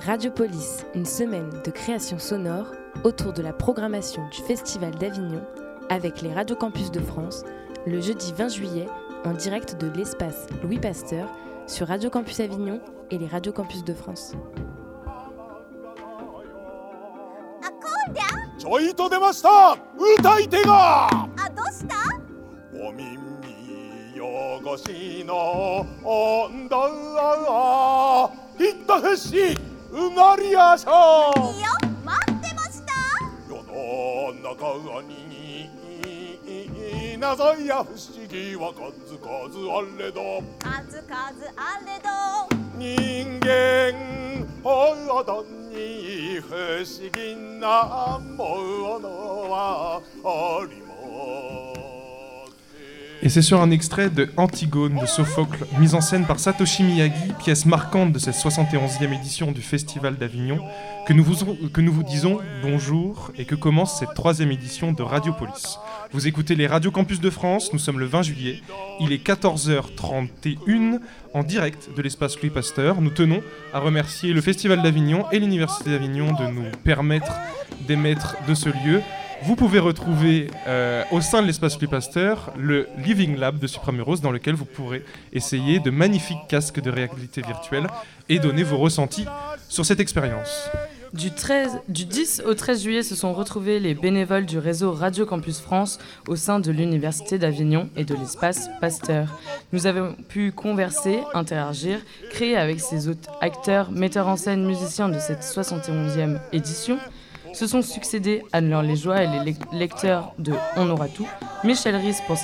Radiopolis, une semaine de création sonore autour de la programmation du Festival d'Avignon avec les radiocampus de France le jeudi 20 juillet en direct de l'espace Louis Pasteur sur Radio Campus Avignon et les radiocampus de France. うなりやしょう。いいよ待ってました。世の中になさいや不思議は数々あれど数々あれど人間あたに不思議なものはあり Et c'est sur un extrait de Antigone de Sophocle, mise en scène par Satoshi Miyagi, pièce marquante de cette 71e édition du Festival d'Avignon, que, nous vous- disons bonjour et que commence cette troisième édition de Radiopolis. Vous écoutez les Radio Campus de France, nous sommes le 20 juillet, il est 14h31 en direct de l'espace Louis Pasteur. Nous tenons à remercier le Festival d'Avignon et l'Université d'Avignon de nous permettre d'émettre de ce lieu. Vous pouvez retrouver euh, au sein de l'espace Louis Pasteur le Living Lab de Supramuros dans lequel vous pourrez essayer de magnifiques casques de réalité virtuelle et donner vos ressentis sur cette expérience. Du, 13 du 10 au 13 juillet se sont retrouvés les bénévoles du réseau Radio Campus France au sein de l'Université d'Avignon et de l'espace Pasteur. Nous avons pu converser, interagir, créer avec ces autres acteurs, metteurs en scène, musiciens de cette 71e édition. Se sont succédés Anne-Laure Léjoie et les lec- lecteurs de On aura tout, Michel Ries pour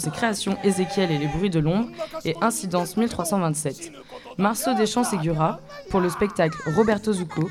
ses, créations Ézéchiel et les bruits de l'ombre et Incidence 1327. Marceau Deschamps-Ségura pour le spectacle Roberto Zucco,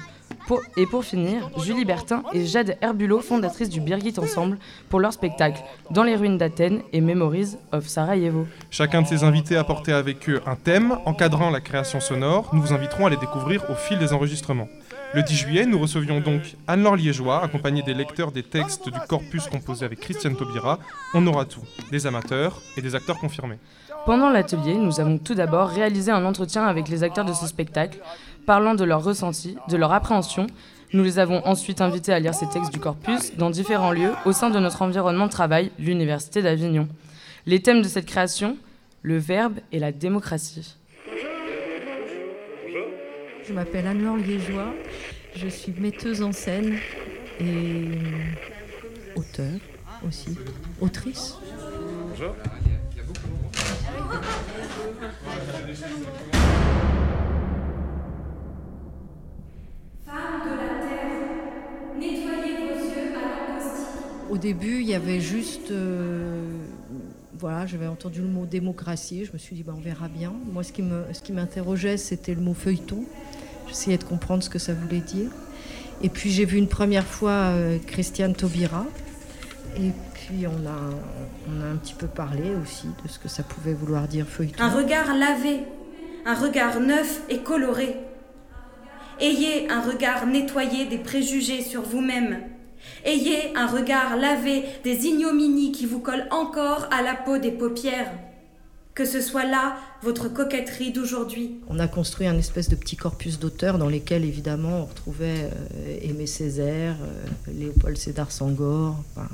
et pour finir, Julie Bertin et Jade Herbulot, fondatrices du Birgit Ensemble, pour leur spectacle Dans les ruines d'Athènes et Memories of Sarajevo. Chacun de ces invités a porté avec eux un thème encadrant la création sonore. Nous vous inviterons à les découvrir au fil des enregistrements. Le 10 juillet, nous recevions donc Anne-Laure Liégeois, accompagnée des lecteurs des textes du corpus composé avec Christiane Taubira. On aura tout, des amateurs et des acteurs confirmés. Pendant l'atelier, nous avons tout d'abord réalisé un entretien avec les acteurs de ce spectacle, parlant de leurs ressentis, de leur appréhension. Nous les avons ensuite invités à lire ces textes du corpus dans différents lieux au sein de notre environnement de travail, l'Université d'Avignon. Les thèmes de cette création, le verbe et la démocratie. Je m'appelle Anne-Laure Liégeois, je suis metteuse en scène et auteur aussi, autrice. Au début, il y avait juste. euh, voilà, j'avais entendu le mot démocratie. Je me suis dit, bah, on verra bien. Moi, ce qui me- ce qui m'interrogeait, c'était le mot feuilleton. J'essayais de comprendre ce que ça voulait dire. Et puis, j'ai vu une première fois euh, Christiane Taubira. Et puis, on a, on a un petit peu parlé aussi de ce que ça pouvait vouloir dire feuilleton. Un regard lavé, un regard neuf et coloré. Ayez un regard nettoyé des préjugés sur vous-même. Ayez un regard lavé des ignominies qui vous collent encore à la peau des paupières. Que ce soit là votre coquetterie d'aujourd'hui. On a construit un espèce de petit corpus d'auteurs dans lesquels, évidemment, on retrouvait euh, Aimé Césaire, euh, Léopold Sédar enfin,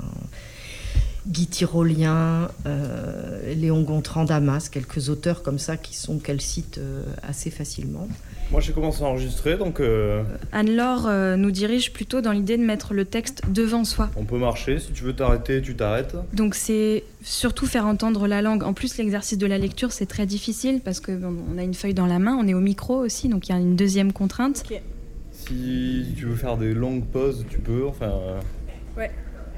Guy Tyrolien, euh, Léon Gontran Damas, quelques auteurs comme ça qui sont qu'elle cite assez facilement. Moi j'ai commencé à enregistrer donc euh, Anne-Laure euh, nous dirige plutôt dans l'idée de mettre le texte devant soi. on peut marcher. Si tu veux t'arrêter, tu t'arrêtes. Donc c'est surtout faire entendre la langue. En plus, l'exercice de la lecture, c'est très difficile parce que bon, on a une feuille dans la main, on est au micro aussi, donc il y a une deuxième contrainte. Si tu veux faire des longues pauses, tu peux. Enfin, euh,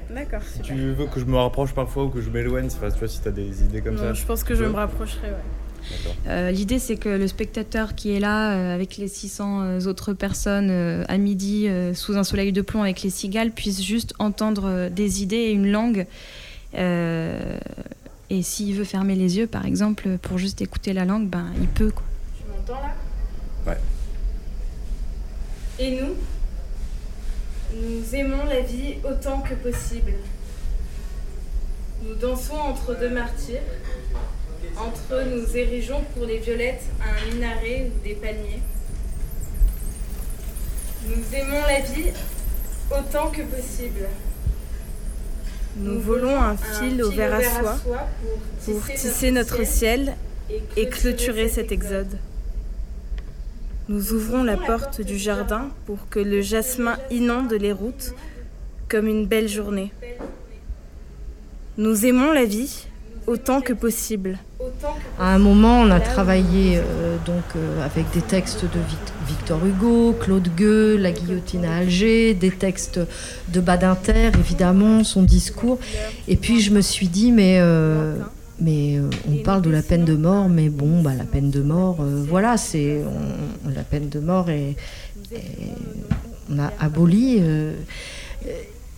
D'accord. si tu veux que je me rapproche parfois ou que je m'éloigne, c'est pas- tu vois, si t'as des idées comme ça. je pense que je peux. me rapprocherai. Ouais. Euh, L'idée, c'est que le spectateur qui est là euh, avec les 600 autres personnes euh, à midi euh, sous un soleil de plomb avec les cigales puisse juste entendre euh, des idées et une langue. Euh, et s'il veut fermer les yeux, par exemple, pour juste écouter la langue, ben, il peut. Quoi. Tu m'entends là? Ouais. Et nous? Nous aimons la vie autant que possible. Nous dansons entre deux martyrs. Entre eux, nous érigeons pour les violettes un minaret ou des palmiers. Nous aimons la vie autant que possible. Nous volons un fil au verre à soie pour tisser notre ciel et clôturer cet exode. Nous ouvrons la porte du jardin pour que le jasmin inonde les routes comme une belle journée. Nous aimons la vie autant que possible. À un moment, on a travaillé euh, donc euh, avec des textes de Victor Hugo, Claude Gueux, La guillotine à Alger, des textes de Badinter, évidemment, son discours. Et puis je me suis dit, mais euh, mais on parle de la peine de mort, mais bon, bah, la peine de mort, voilà, c'est la peine de mort et on a aboli.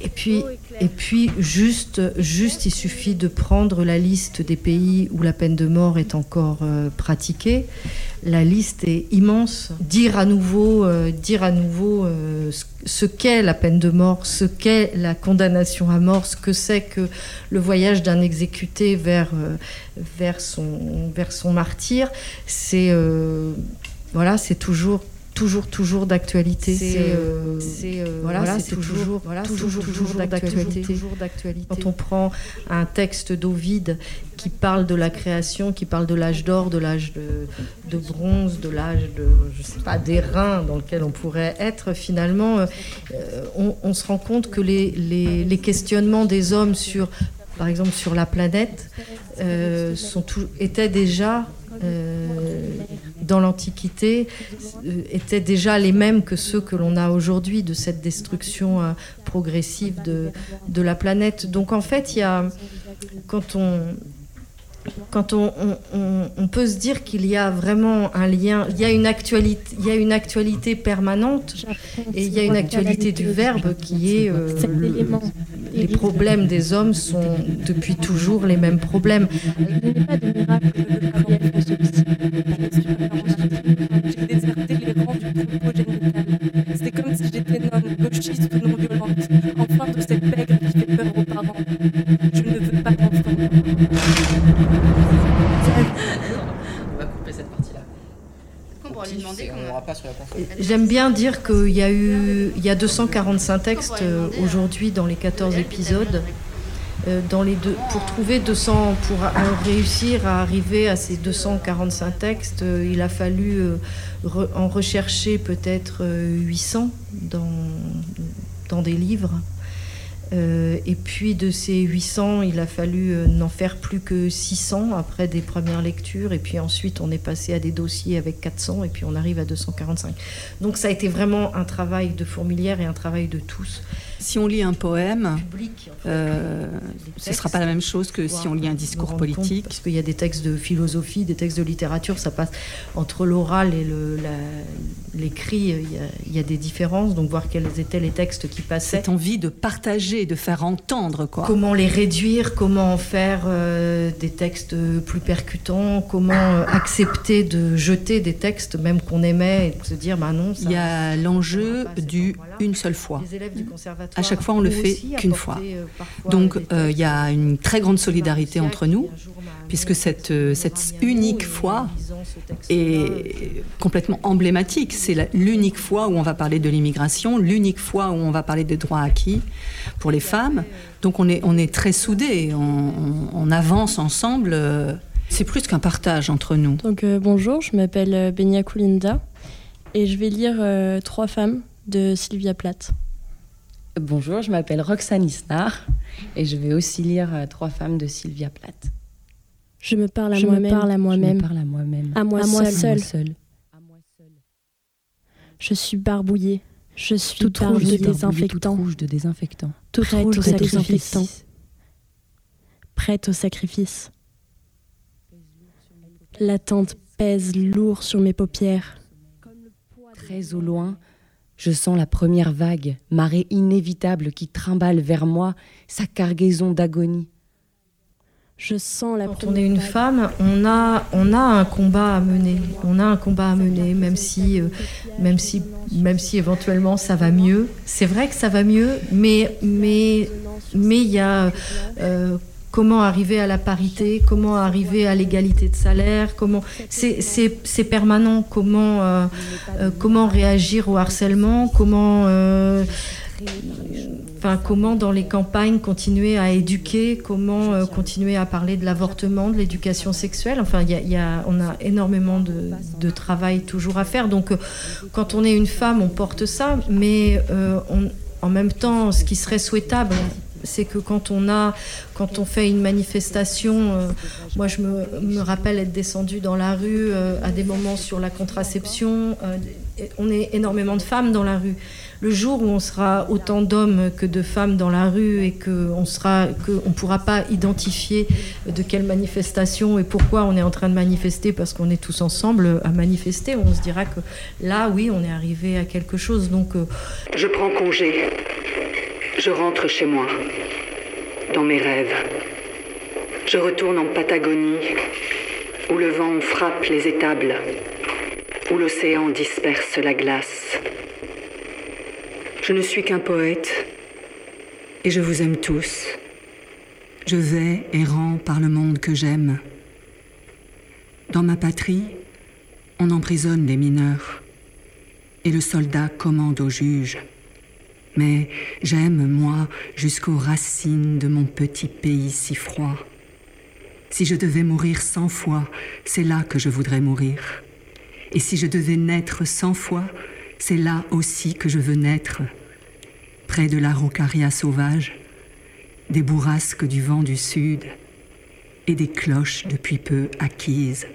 Et puis, et puis juste, juste, il suffit de prendre la liste des pays où la peine de mort est encore euh, pratiquée. La liste est immense. Dire à nouveau, euh, dire à nouveau euh, ce qu'est la peine de mort, ce qu'est la condamnation à mort, ce que c'est que le voyage d'un exécuté vers, vers, son, vers son martyr, c'est voilà, c'est toujours toujours, toujours d'actualité. C'est euh, euh, voilà, c'est toujours, voilà, toujours, toujours d'actualité. Quand on prend un texte d'Ovide qui parle de la création, qui parle de l'âge d'or, de l'âge de, bronze, de l'âge de, je sais pas, des reins dans lequel on pourrait être, finalement, euh, on, se rend compte que les, les, les questionnements des hommes sur par exemple sur la planète, sont tout, étaient déjà euh, dans l'Antiquité euh, étaient déjà les mêmes que ceux que l'on a aujourd'hui de cette destruction euh, progressive de, de la planète. Donc en fait, il y a, quand on, quand on, on, peut se dire qu'il y a vraiment un lien, il y a une actualité, il y a une actualité permanente et il y a une actualité du verbe qui est les problèmes des hommes sont depuis toujours les mêmes problèmes. J'aime bien dire qu'il y a eu il y a 245 textes euh, aujourd'hui dans les 14 épisodes. Euh, dans les deux, pour trouver 200, pour réussir à arriver à ces 245 textes, euh, il a fallu en rechercher peut-être 800 dans, dans des livres. Euh, et puis de ces 800, il a fallu euh, n'en faire plus que 600 après des premières lectures. Et puis ensuite, on est passé à des dossiers avec 400 et puis on arrive à 245. Donc ça a été vraiment un travail de fourmilière et un travail de tous. Si on lit un poème, euh, ce ne sera pas la même chose que si on lit un discours politique. Parce qu'il y a des textes de philosophie, des textes de littérature, ça passe entre l'oral et l'écrit, il, y a des différences. Donc voir quels étaient les textes qui passaient. Cette envie de partager, de faire entendre. Quoi. Comment les réduire, comment en faire euh, des textes plus percutants, comment euh, accepter de jeter des textes même qu'on aimait et de se dire, bah non. Ça, il y a l'enjeu du une seule fois. Les élèves du conservatoire à chaque fois, on le fait qu'une fois. Euh, Donc, euh, il y a une très grande solidarité entre nous, puisque cette, euh, cette unique fois est complètement emblématique. C'est l'unique fois où on va parler de l'immigration, l'unique fois où on va parler des droits acquis pour les femmes. Donc, on est, on est très soudés, on, avance ensemble. C'est plus qu'un partage entre nous. Donc, bonjour, je m'appelle Benia Koulinda et je vais lire Trois femmes de Sylvia Plath. Bonjour, je m'appelle Roxane Isnar et je vais aussi lire euh, Trois femmes de Sylvia Plath. Je me parle à moi-même. parle à moi-même. à moi-même. À moi, seul. seul. Je suis barbouillée. Je suis toute rouge de désinfectant. rouge de désinfectant. Toute Prête rouge de désinfectant. Prête au sacrifice. L'attente pèse lourd sur mes paupières. Très au loin, je sens la première vague, marée inévitable qui trimballe vers moi sa cargaison d'agonie. Je sens la Quand on est une femme, on a, on a un combat à mener. On a un combat à mener, même si, euh, même si, même si éventuellement ça va mieux. C'est vrai que ça va mieux, mais mais mais il y a euh, comment arriver à la parité, comment arriver à l'égalité de salaire, comment c'est permanent, comment, euh, euh, comment réagir au harcèlement, comment, euh, comment dans les campagnes continuer à éduquer, comment continuer à parler de l'avortement, de l'éducation sexuelle? Enfin, y y a, on a énormément de, de, travail toujours à faire. Donc, quand on est une femme, on porte ça, mais en même temps, ce qui serait souhaitable, c'est que quand on a, quand on fait une manifestation, euh, moi je me, rappelle être descendue dans la rue euh, à des moments sur la contraception. Euh, on est énormément de femmes dans la rue. Le jour où on sera autant d'hommes que de femmes dans la rue et qu'on sera, qu'on pourra pas identifier de quelle manifestation et pourquoi on est en train de manifester parce qu'on est tous ensemble à manifester, on se dira que là, oui, on est arrivé à quelque chose. Donc, je prends congé. Je rentre chez moi, dans mes rêves. Je retourne en Patagonie, où le vent frappe les étables, où l'océan disperse la glace. Je ne suis qu'un poète, et je vous aime tous. Je vais errant par le monde que j'aime. Dans ma patrie, on emprisonne les mineurs, et le soldat commande au juge. Mais j'aime, moi, jusqu'aux racines de mon petit pays si froid. Si je devais mourir cent fois, c'est là que je voudrais mourir. Et si je devais naître cent fois, c'est là aussi que je veux naître. Près de la rocaria sauvage, des bourrasques du vent du sud et des cloches depuis peu acquises.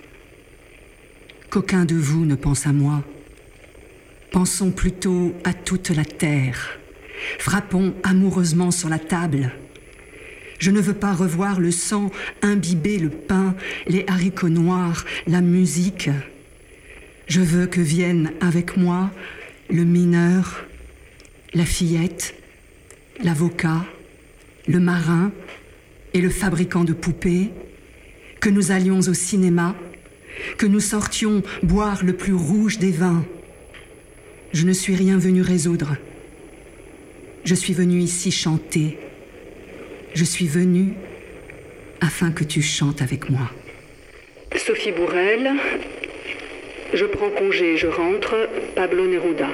Qu'aucun de vous ne pense à moi. Pensons plutôt à toute la terre Frappons amoureusement sur la table. Je ne veux pas revoir le sang imbiber le pain, les haricots noirs, la musique. Je veux que viennent avec moi le mineur, la fillette, l'avocat, le marin et le fabricant de poupées, que nous allions au cinéma, que nous sortions boire le plus rouge des vins. Je ne suis rien venu résoudre. Je suis venue ici chanter. Je suis venue afin que tu chantes avec moi. Sophie Bourrel, je prends congé, je rentre, Pablo Neruda.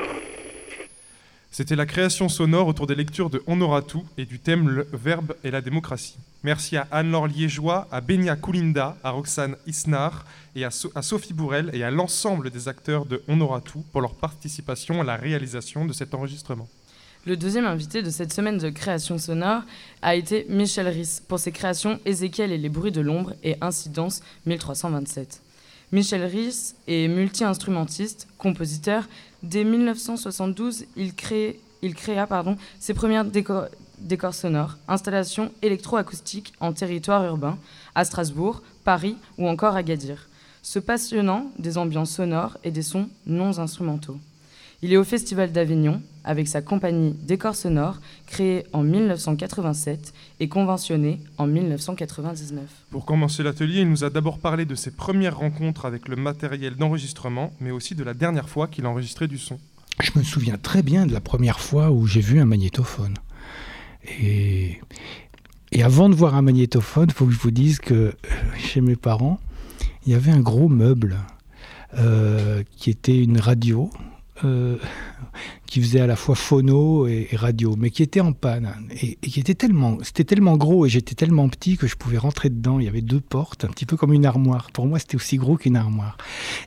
C'était la création sonore autour des lectures de On aura tout et du thème Le verbe et la démocratie. Merci à Anne-Laure Liégeois, à Benia Koulinda, à Roxane Isnar et à, à Sophie Bourrel et à l'ensemble des acteurs de On aura tout pour leur participation à la réalisation de cet enregistrement. Le deuxième invité de cette semaine de création sonore a été Michel Risse pour ses créations Ézéchiel et les bruits de l'ombre et Incidence 1327. Michel Risse est multi-instrumentiste, compositeur. Dès 1972, il, il créa ses premières décors, décors sonores, installations électroacoustiques en territoire urbain, à Strasbourg, Paris ou encore à Gadir, se passionnant des ambiances sonores et des sons non instrumentaux. Il est au Festival d'Avignon avec sa compagnie Décor Sonore, créée en 1987 et conventionnée en 1999. Pour commencer l'atelier, il nous a d'abord parlé de ses premières rencontres avec le matériel d'enregistrement, mais aussi de la dernière fois qu'il a enregistré du son. Je me souviens très bien de la première fois où j'ai vu un magnétophone. Et, et avant de voir un magnétophone, il faut que je vous dise que euh, chez mes parents, il y avait un gros meuble euh, qui était une radio euh, qui faisait à la fois phono et, radio, mais qui était en panne et, qui était tellement, c'était tellement gros et j'étais tellement petit que je pouvais rentrer dedans. Il y avait deux portes, un petit peu comme une armoire. Pour moi, c'était aussi gros qu'une armoire.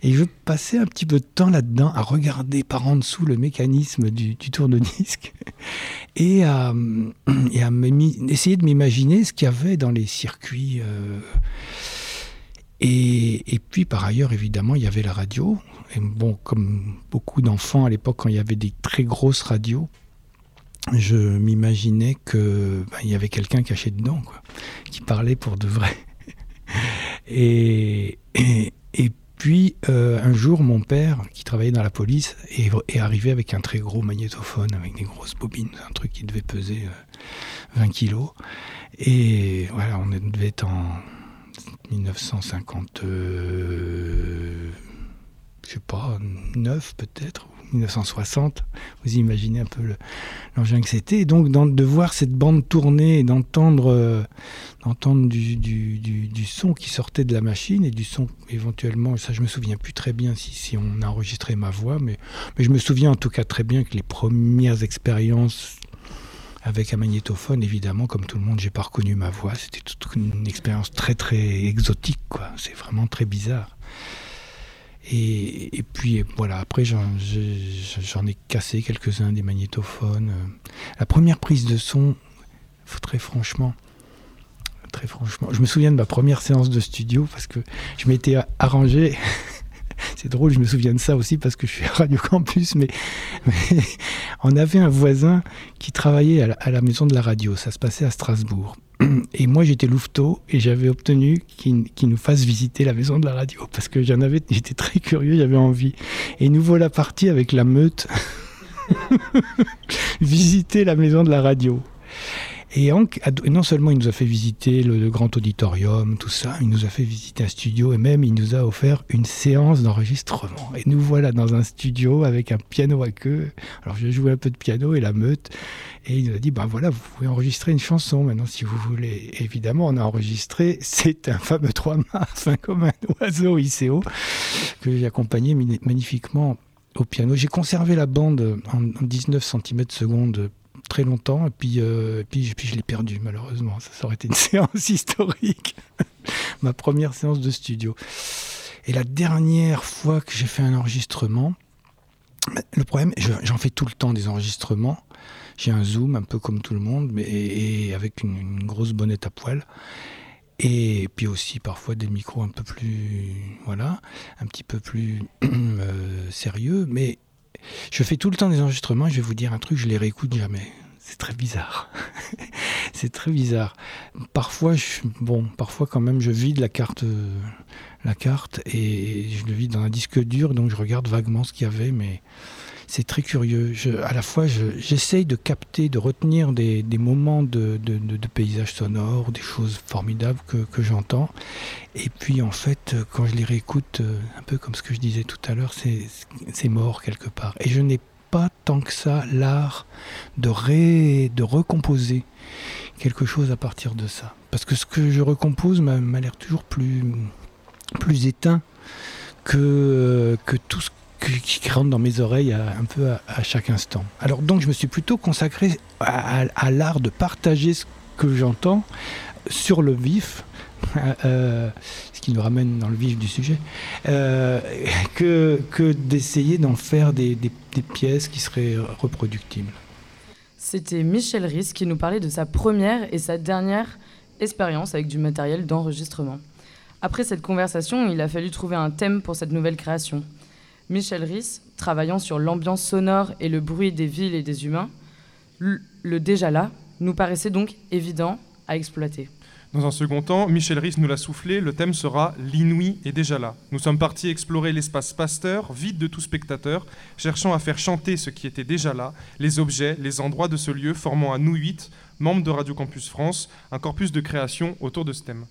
Et je passais un petit peu de temps là-dedans à regarder par en dessous le mécanisme du, tourne-disque et à, et à essayer de m'imaginer ce qu'il y avait dans les circuits. Euh, et, puis par ailleurs, évidemment, il y avait la radio. Et bon, comme beaucoup d'enfants à l'époque, quand il y avait des très grosses radios, je m'imaginais que ben, il y avait quelqu'un caché dedans, quoi, qui parlait pour de vrai. et, et, puis euh, un jour, mon père, qui travaillait dans la police, est, est, arrivé avec un très gros magnétophone, avec des grosses bobines, un truc qui devait peser 20 euh, kilos. Et voilà, on devait être en 1950 je sais pas, 9 peut-être, 1960. Vous imaginez un peu l'engin que c'était. Donc de voir cette bande tourner et d'entendre euh, du, son qui sortait de la machine et du son éventuellement, ça je me souviens plus très bien si, si on a enregistré ma voix, mais, mais je me souviens en tout cas très bien que les premières expériences avec un magnétophone, évidemment, comme tout le monde, j'ai pas reconnu ma voix. C'était toute une expérience très très exotique, quoi. C'est vraiment très bizarre. Et, puis voilà, après j'en ai cassé quelques-uns des magnétophones. La première prise de son, très franchement, très franchement, je me souviens de ma première séance de studio parce que je m'étais arrangé c'est drôle, je me souviens de ça aussi parce que je suis à Radio Campus, mais, on avait un voisin qui travaillait à la, maison de la radio. Ça se passait à Strasbourg. Et moi, j'étais louveteau et j'avais obtenu qu'il nous fasse visiter la maison de la radio parce que j'en avais, j'étais très curieux, j'avais envie. Et nous voilà partis avec la meute visiter la maison de la radio. Et non seulement il nous a fait visiter le, grand auditorium, tout ça, il nous a fait visiter un studio et même il nous a offert une séance d'enregistrement. Et nous voilà dans un studio avec un piano à queue. Alors j'ai joué un peu de piano et la meute. Et il nous a dit, ben voilà, vous pouvez enregistrer une chanson maintenant si vous voulez. évidemment, on a enregistré, c'est un fameux trois mars, comme un oiseau ICO, que j'ai accompagné magnifiquement au piano. J'ai conservé la bande en 19 cm secondes très longtemps, et puis, euh, puis, puis je l'ai perdu malheureusement. Ça, aurait été une séance historique, ma première séance de studio. Et la dernière fois que j'ai fait un enregistrement, le problème, j'en fais tout le temps des enregistrements. J'ai un zoom un peu comme tout le monde, mais et, avec une, grosse bonnette à poil. Et puis aussi parfois des micros un peu plus, voilà, un petit peu plus euh, sérieux. Mais je fais tout le temps des enregistrements, je vais vous dire un truc, je les réécoute jamais. C'est très bizarre. c'est très bizarre. Parfois, je, bon, parfois quand même, je vide la carte, la carte et je le vide dans un disque dur, donc je regarde vaguement ce qu'il y avait, mais c'est très curieux. à la fois, j'essaye de capter, de retenir des, moments de, paysages sonores, des choses formidables que, j'entends. Et puis, en fait, quand je les réécoute, euh, un peu comme ce que je disais tout à l'heure, c'est mort quelque part. Et je n'ai tant que ça l'art de, ré, de recomposer quelque chose à partir de ça. Parce que ce que je recompose m'a l'air toujours plus, plus éteint que, que tout ce qui rentre dans mes oreilles un peu à, chaque instant. Alors donc je me suis plutôt consacré à, l'art de partager ce que j'entends sur le vif, euh, ce qui nous ramène dans le vif du sujet, euh, que, d'essayer d'en faire des, des, pièces qui seraient reproductibles. C'était Michel Ries qui nous parlait de sa première et sa dernière expérience avec du matériel d'enregistrement. Après cette conversation, il a fallu trouver un thème pour cette nouvelle création. Michel Ries, travaillant sur l'ambiance sonore et le bruit des villes et des humains, le déjà là nous paraissait donc évident à exploiter. Dans un second temps, Michel Ries nous l'a soufflé, le thème sera L'inouï est déjà là. Nous sommes partis explorer l'espace Pasteur, vide de tout spectateur, cherchant à faire chanter ce qui était déjà là, les objets, les endroits de ce lieu, formant à nous huit, membres de Radio Campus France, un corpus de création autour de ce thème.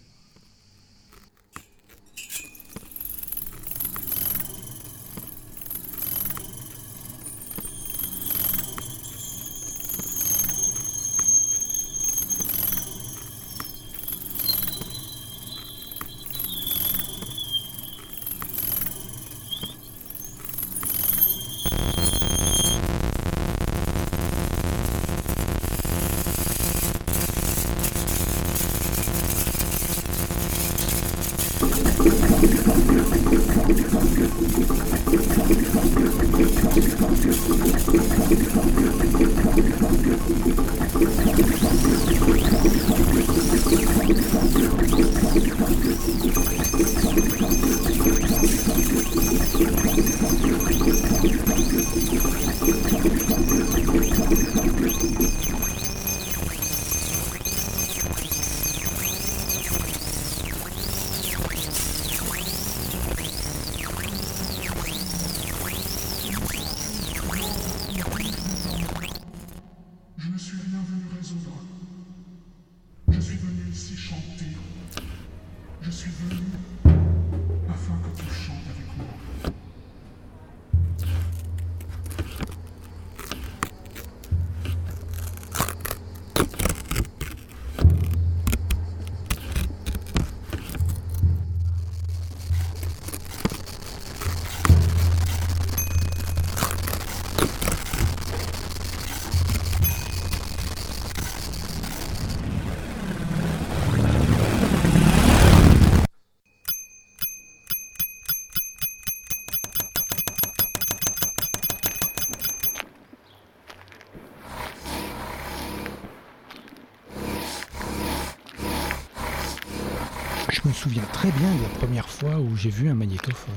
Souviens très bien de la première fois où j'ai vu un magnétophone.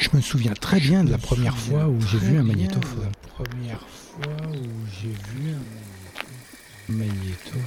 Je me souviens très bien de la première fois où j'ai vu un magnétophone. La première fois où j'ai vu un magnétophone.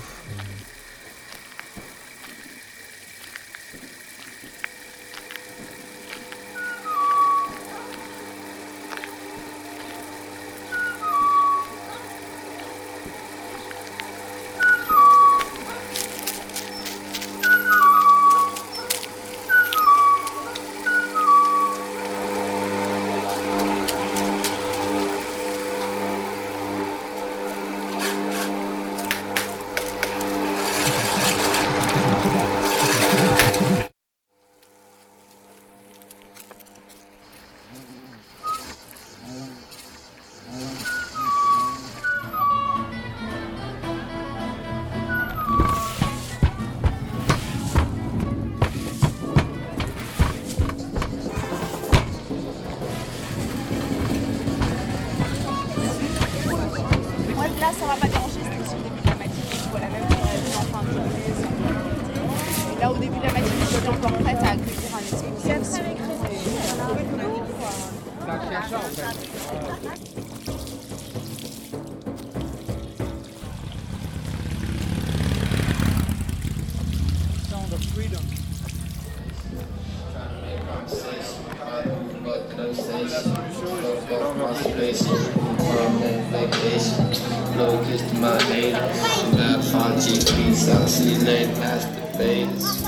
vacation. On vacation, blow kiss to my haters. Not fun, cheap beats, I see late past the faders.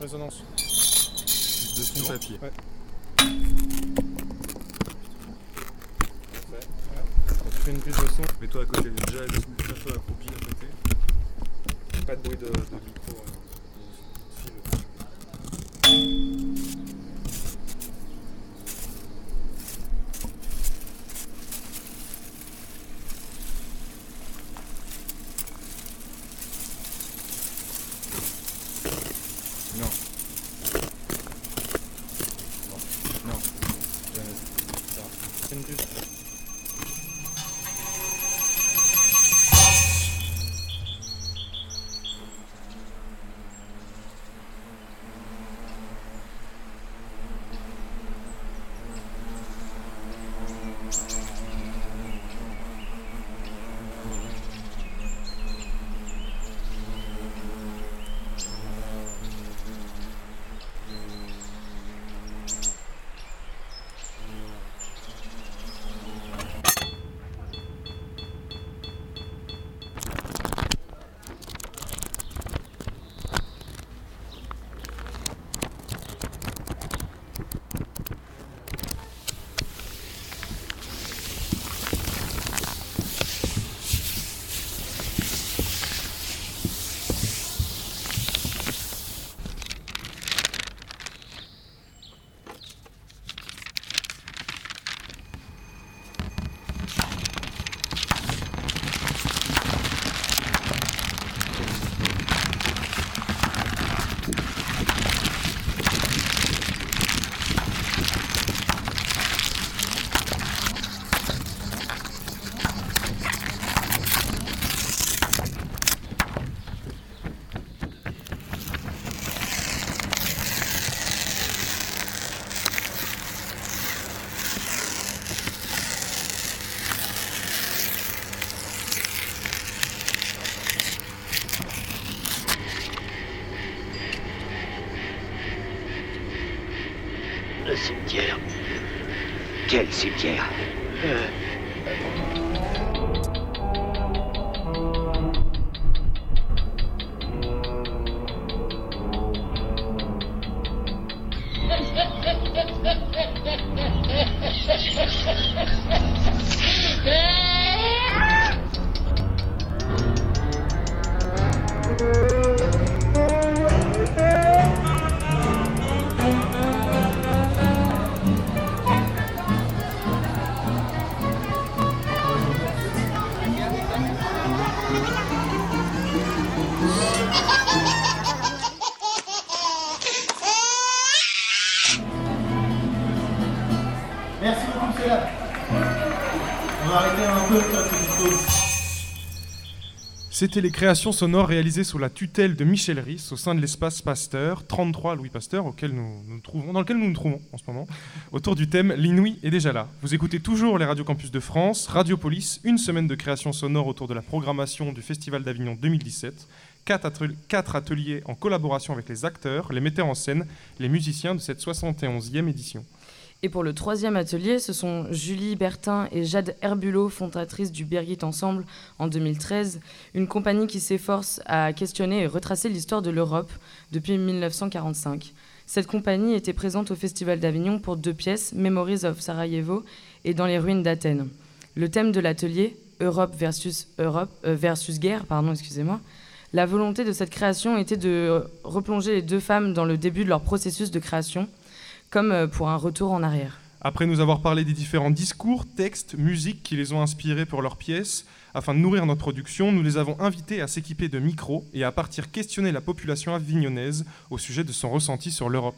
Résonance. De son papier. Ouais. Fais une prise de son. Mets-toi à côté du jet, mets-toi accroupi à côté. Pas de bruit de, de micro. Quel cimetière Merci beaucoup. On va arrêter un peu c'était les créations sonores réalisées sous la tutelle de Michel Ries au sein de l'espace Pasteur, 33 Louis Pasteur, auquel nous, trouvons, dans lequel nous nous trouvons en ce moment, autour du thème L'inouï est déjà là. Vous écoutez toujours les Radio Campus de France, Radiopolis, une semaine de créations sonores autour de la programmation du Festival d'Avignon 2017, quatre, quatre ateliers en collaboration avec les acteurs, les metteurs en scène, les musiciens de cette 71e édition. Et pour le troisième atelier, ce sont Julie Bertin et Jade Herbulot, fondatrices du Bergit Ensemble en 2013, une compagnie qui s'efforce à questionner et retracer l'histoire de l'Europe depuis 1945. Cette compagnie était présente au Festival d'Avignon pour deux pièces, Memories of Sarajevo et Dans les ruines d'Athènes. Le thème de l'atelier, Europe versus, Europe, euh, versus guerre, pardon, excusez-moi, la volonté de cette création était de replonger les deux femmes dans le début de leur processus de création, comme euh, pour un retour en arrière. Après nous avoir parlé des différents discours, textes, musiques qui les ont inspirés pour leurs pièces, afin de nourrir notre production, nous les avons invités à s'équiper de micros et à partir questionner la population avignonnaise au sujet de son ressenti sur l'Europe.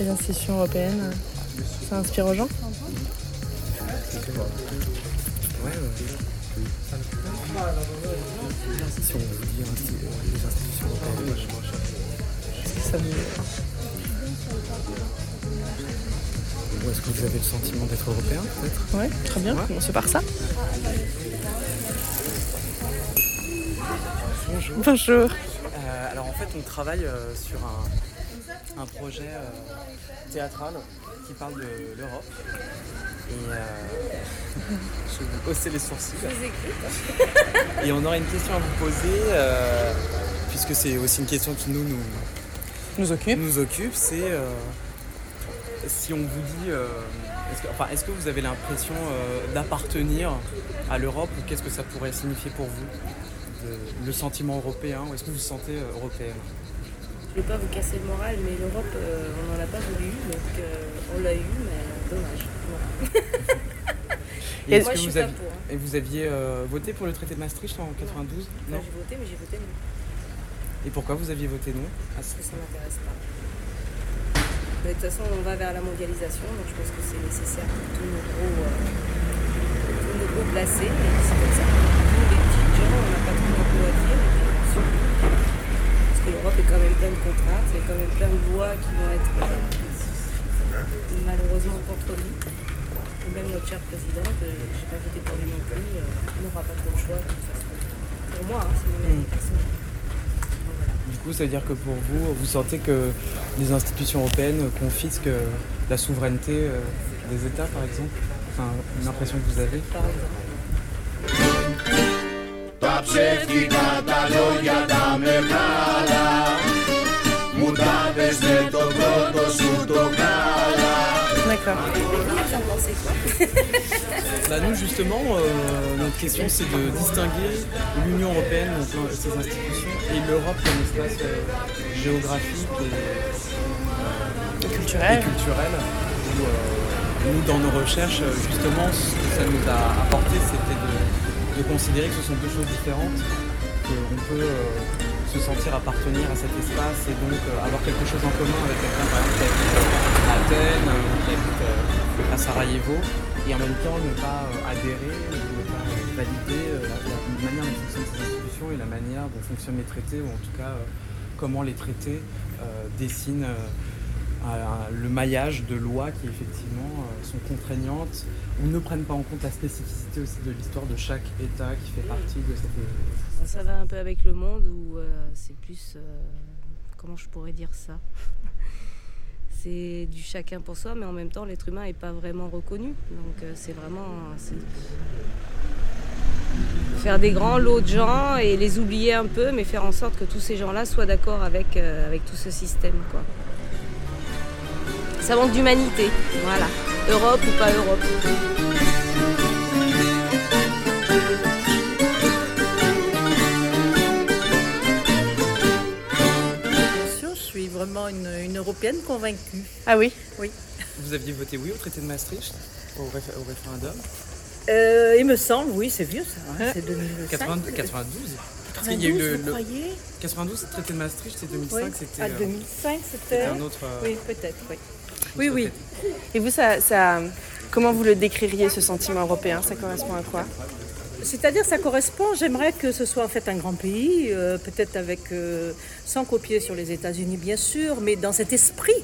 Les institutions européennes, ça inspire aux gens Ouais, Si on euh, les institutions européennes, Est-ce que ça vous... ou est-ce que vous avez le sentiment d'être européen peut-être? Ouais, très bien, commençons par ça. Bonjour. Bonjour. Euh, alors en fait, on travaille euh, sur un, un projet euh, théâtral qui parle de l'Europe. Et euh, je vais vous hausser les sourcils. Et on aurait une question à vous poser, euh, puisque c'est aussi une question qui nous nous, nous occupe. Nous occupe, c'est euh, si on vous dit, euh, est-ce que, enfin, est-ce que vous avez l'impression euh, d'appartenir à l'Europe ou qu'est-ce que ça pourrait signifier pour vous? De- le sentiment européen ou est-ce que vous vous sentez européenne? Je ne vais pas vous casser le moral, mais l'Europe, euh, on n'en a pas voulu, donc euh, on l'a eu, mais dommage. Et Moi, que je suis vous pas aviez, pour. hein. et vous aviez euh, voté pour le traité de Maastricht en 92 Moi, j'ai voté, mais j'ai voté non. Et pourquoi vous aviez voté non Parce que ça ne m'intéresse pas. Mais de toute façon, on va vers la mondialisation, donc je pense que c'est nécessaire pour tous nos gros, tous nos gros placés, et c'est comme ça. Nous, les petits gens, on n'a pas trop d'impôts à dire, et puis on subit. Parce que l'Europe est quand même pleine de contraintes, il y a quand même plein de lois qui vont être euh, malheureusement contre lui. Même notre chère présidente, euh, je n'ai pas voté pour lui non plus, euh, il n'aura pas trop le choix de toute façon. Pour moi, hein, c'est mon avis personnel. Du coup, ça veut dire que pour vous, vous sentez que les institutions européennes confisquent la souveraineté des États, par exemple? Enfin, une impression que vous avez? Τα ψεύτικα τα λόγια τα μεγάλα Μου τα πες με το πρώτο σου το γάλα Bah, nous, justement, euh, notre question, c'est de distinguer l'Union européenne, donc euh, ses institutions, et l'Europe comme espace euh, géographique et, euh, culturel. et culturel, où euh, nous, dans nos recherches, euh, justement, ce que ça nous a apporté, c'était de, de considérer que ce sont deux choses différentes, qu'on peut euh, se sentir appartenir à cet espace et donc euh, avoir quelque chose en commun avec quelqu'un, par exemple, qui habite à Athènes, euh, qui habite euh, à Sarajevo, et en même temps ne pas euh, adhérer, ne pas euh, valider euh, la, la manière dont fonctionnent ces institutions et la manière dont fonctionnent les traités, ou en tout cas euh, comment les traités euh, dessinent euh, le maillage de lois qui effectivement euh, sont contraignantes ou ne prennent pas en compte la spécificité aussi de l'histoire de chaque État qui fait partie de cette Ça va un peu avec le monde où euh, c'est plus. euh, comment je pourrais dire ça? C'est du chacun pour soi, mais en même temps, l'être humain n'est pas vraiment reconnu. Donc euh, c'est vraiment. Faire des grands lots de gens et les oublier un peu, mais faire en sorte que tous ces gens-là soient d'accord avec, euh, avec tout ce système. Quoi. Ça manque d'humanité. Voilà. Europe ou pas Europe. Bien sûr, je suis vraiment une, une européenne convaincue. Ah oui? Oui. Vous aviez voté oui au traité de Maastricht, au, réfé- au référendum? Euh, il me semble, oui, c'est vieux ça. Hein, c'est 2005. 92, 92 Parce qu'il y a eu le, le- 92, c'est traité de Maastricht, c'est 2005, Oui. c'était. Ah, euh, 2005, c'était c'était. un autre. euh, Oui, peut-être, oui. Oui, oui. Et vous, ça, ça, comment vous le décririez, ce sentiment européen? Ça correspond à quoi? C'est-à-dire, ça correspond, j'aimerais que ce soit en fait un grand pays, euh, peut-être avec, euh, sans copier sur les États-Unis bien sûr, mais dans cet esprit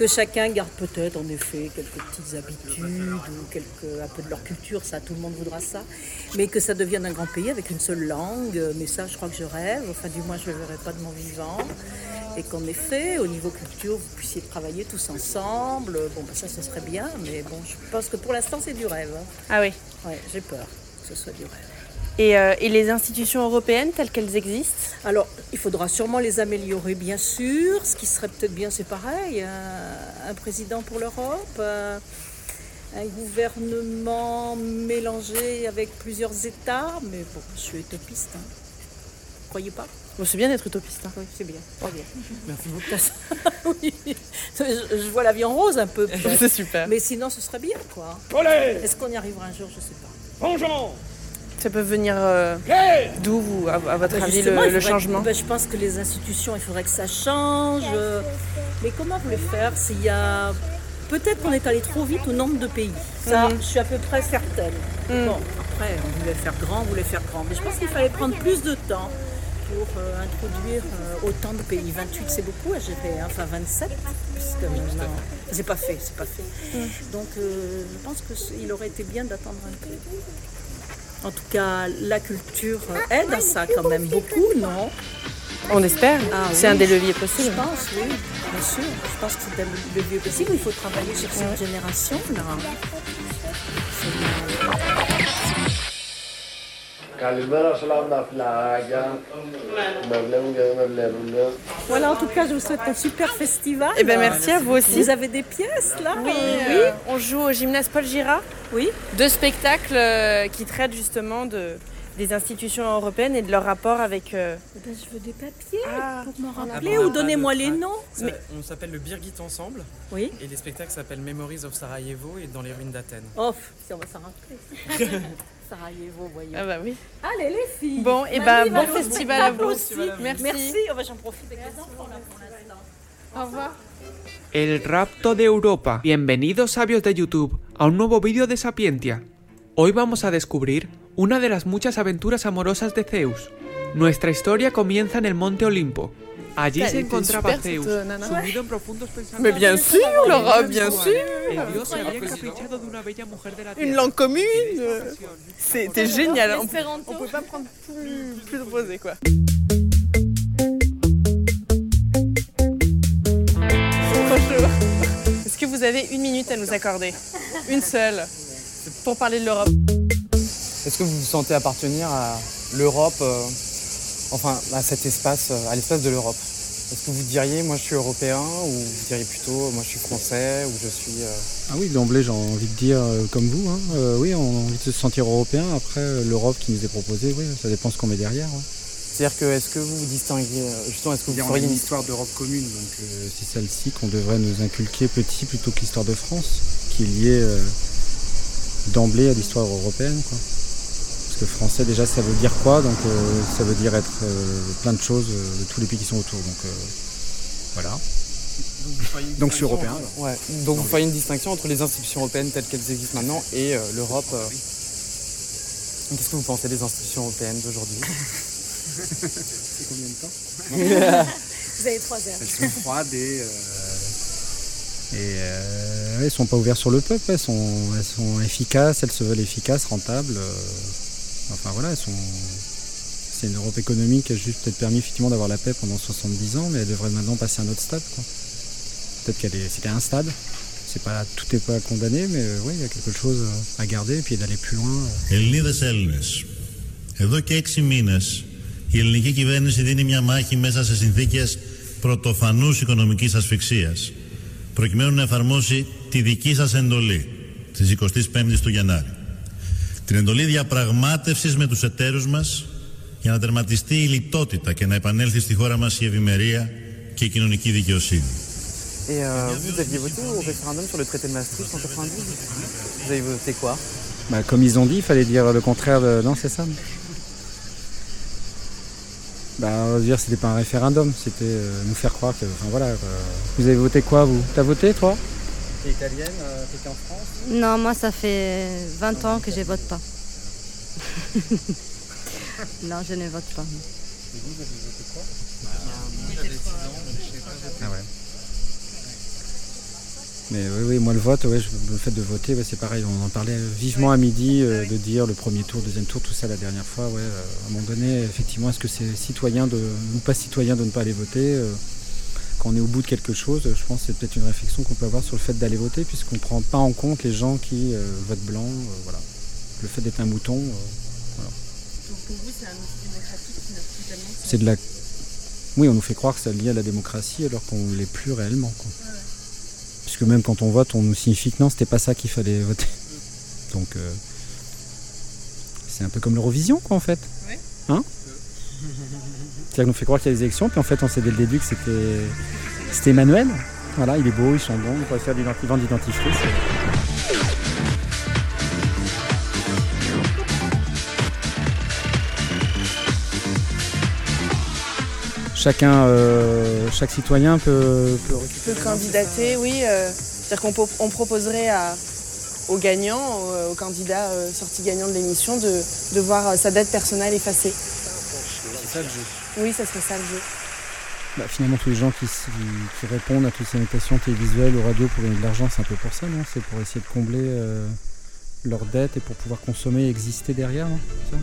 que chacun garde peut-être en effet quelques petites habitudes ou quelques, un peu de leur culture, ça tout le monde voudra ça, mais que ça devienne un grand pays avec une seule langue, mais ça je crois que je rêve, enfin du moins je ne le verrai pas de mon vivant, et qu'en effet au niveau culture vous puissiez travailler tous ensemble, bon ben, ça ce serait bien, mais bon je pense que pour l'instant c'est du rêve. hein. Ah oui. Ouais, j'ai peur que ce soit du rêve. Et, euh, et les institutions européennes telles qu'elles existent Alors, il faudra sûrement les améliorer, bien sûr. Ce qui serait peut-être bien, c'est pareil, un, un président pour l'Europe, un, un gouvernement mélangé avec plusieurs États. Mais bon, je suis utopiste. Hein. Croyez pas? Bon, c'est bien d'être utopiste. hein. Oui, c'est bien. Très bien. Merci beaucoup. oui. je, je vois la vie en rose un peu. C'est super. Mais sinon, ce serait bien, quoi. Olé Est-ce qu'on y arrivera un jour? Je sais pas. Bonjour Ça peut venir euh, d'où, vous, à, à votre Ben, avis, le, le changement ben, Je pense que les institutions, il faudrait que ça change. Euh, Mais comment vous les faire s'il y a... Peut-être qu'on est allé trop vite au nombre de pays. Ça, Mhm. je suis à peu près certaine. Mhm. Bon, après, on voulait faire grand, on voulait faire grand. Mais je pense qu'il fallait prendre plus de temps pour euh, introduire euh, autant de pays. 28, c'est beaucoup à gérer. hein. Enfin, 27, puisque maintenant... C'est pas fait, c'est pas fait. Donc, euh, je pense qu'il aurait été bien d'attendre un peu. En tout cas, la culture euh, aide à ça quand même beaucoup, non? On espère. Ah c'est oui, un des leviers possibles. Je pense, oui, bien sûr. Je pense que c'est un levier possible. Il faut travailler sur cette génération-là. Καλημέρα σε όλα τα φιλαράκια που με βλέπουν και δεν με βλέπουν. Voilà, en tout cas, je vous souhaite un super festival. Eh ben, merci à vous aussi. Vous avez des pièces là Oui, euh, on joue au gymnase Paul Gira. Oui. Deux spectacles euh, qui traitent justement de, des institutions européennes et de leur rapport avec. euh, Eh ben, je veux des papiers pour me Ah, rappeler bon, ou on a donnez-moi pas de les trac. noms. Ça- On s'appelle le Birgit Ensemble. Oui. Et les spectacles s'appellent Memories of Sarajevo et dans les ruines d'Athènes. Oh, si on va s'en rappeler. Sarajevo, voyons. Ah bah oui. Allez les filles. Bon, et Manu bah, va bon nous festival à vous. aussi. Merci. Merci. Oh, bah, J'en profite avec les enfants là pour l'instant. Au revoir. El rapto de Europa. Bienvenidos sabios de YouTube a un nuevo vídeo de Sapientia. Hoy vamos a descubrir una de las muchas aventuras amorosas de Zeus. Nuestra historia comienza en el monte Olimpo. Allí Elle se était encontraba super, Zeus, cette, nana. sumido en profundos pensamientos. Mais bien sûr, Laura, bien sûr. El dios se había encaprichado de una bella mujer de la Une tierra. langue commune. euh, C'était génial. On, on pouvait pas prendre plus, plus opposé quoi. Bonjour. Est-ce que vous avez une minute à nous accorder? Une seule pour parler de l'Europe. Est-ce que vous vous sentez appartenir à l'Europe, euh, enfin à cet espace, euh, à l'espace de l'Europe Est-ce que vous diriez, moi je suis européen, ou vous diriez plutôt, moi je suis français, ou je suis... euh, Ah oui, d'emblée, j'ai envie de dire euh, comme vous. hein. Euh, oui, on a envie de se sentir européen. Après, l'Europe qui nous est proposée, oui, ça dépend ce qu'on met derrière. ouais. C'est-à-dire que est-ce que vous vous distinguez, justement, est-ce que vous feriez une une histoire d'Europe commune, donc euh, c'est celle-ci qu'on devrait nous inculquer petit plutôt que l'histoire de France, qui est liée euh, d'emblée à l'histoire européenne. Quoi. Que français, déjà, ça veut dire quoi? Donc, euh, ça veut dire être euh, plein de choses euh, de tous les pays qui sont autour. Donc, euh, voilà. Donc, je suis européen. alors. Ouais. Donc vous feriez une distinction entre les institutions européennes telles qu'elles existent maintenant et euh, l'Europe. euh. Qu'est-ce que vous pensez des institutions européennes d'aujourd'hui? C'est combien de temps? Vous avez trois heures. Elles sont froides et. Et euh, elles sont pas ouvertes sur le peuple, elles sont, elles sont efficaces, elles se veulent efficaces, rentables. euh, enfin voilà, elles sont. C'est une Europe économique qui a juste peut-être permis effectivement d'avoir la paix pendant 70 ans, mais elle devrait maintenant passer à un autre stade. quoi. Peut-être qu'elle est, c'était un stade. C'est pas, tout n'est pas condamné, mais euh, oui, il y a quelque chose à garder et puis d'aller plus loin. euh. Ελληνίδες Έλληνες. Εδώ και έξι μήνες η ελληνική κυβέρνηση δίνει μια μάχη μέσα σε συνθήκες πρωτοφανούς οικονομικής ασφυξίας προκειμένου να εφαρμόσει τη δική σας εντολή της 25ης του Γενάρη. Την εντολή διαπραγμάτευσης με τους εταίρους μας για να τερματιστεί η λιτότητα και να επανέλθει στη χώρα μας η ευημερία και η κοινωνική δικαιοσύνη. Et euh, vous aviez voté au référendum sur le traité de Maastricht en 92 Vous avez voté quoi Bah, comme ils ont dit, il fallait dire le contraire de. Non, c'est ça bah, on va dire c'était pas un référendum, c'était euh, nous faire croire que. Enfin voilà. Vous avez voté quoi vous T'as voté toi T'es italienne euh, T'étais en France Non, moi ça fait 20 ans que je vote pas. non, je ne vote pas. Et vous, vous avez voté quoi Ah ouais. Mais oui, oui, moi le vote, ouais, le fait de voter, c'est pareil. On en parlait vivement à midi, euh, de dire le premier tour, deuxième tour, tout ça la dernière fois. Ouais, euh, à un moment donné, effectivement, est-ce que c'est citoyen de, ou pas citoyen de ne pas aller voter euh, Quand on est au bout de quelque chose, je pense que c'est peut-être une réflexion qu'on peut avoir sur le fait d'aller voter, puisqu'on ne prend pas en compte les gens qui votent blanc. voilà. Le fait d'être un mouton. voilà. Donc pour vous, c'est un outil démocratique qui n'a plus tellement C'est de la. Oui, on nous fait croire que c'est lié à la démocratie alors qu'on ne l'est plus réellement. Quoi puisque même quand on vote, on nous signifie que non, c'était pas ça qu'il fallait voter. Donc euh, c'est un peu comme l'Eurovision, quoi, en fait. Hein? C'est-à-dire qu'on fait croire qu'il y a des élections, puis en fait, on sait dès le début que c'était, c'était Emmanuel. Voilà, il est beau, il chante bon, on pourrait faire du vente d'identifier. chacun, euh, chaque citoyen peut, peut, candidater, oui. Euh, c'est-à-dire qu'on on proposerait à, aux gagnants, aux, candidats euh, sortis gagnants de l'émission, de, voir sa dette personnelle effacée. C'est ça le jeu Oui, ça serait ça le jeu. Bah, finalement, tous les gens qui, répondent à toutes ces invitations télévisuelles ou radio pour gagner de l'argent, c'est un peu pour ça, non? C'est pour essayer de combler leurs dettes et pour pouvoir consommer et exister derrière, non? Ça?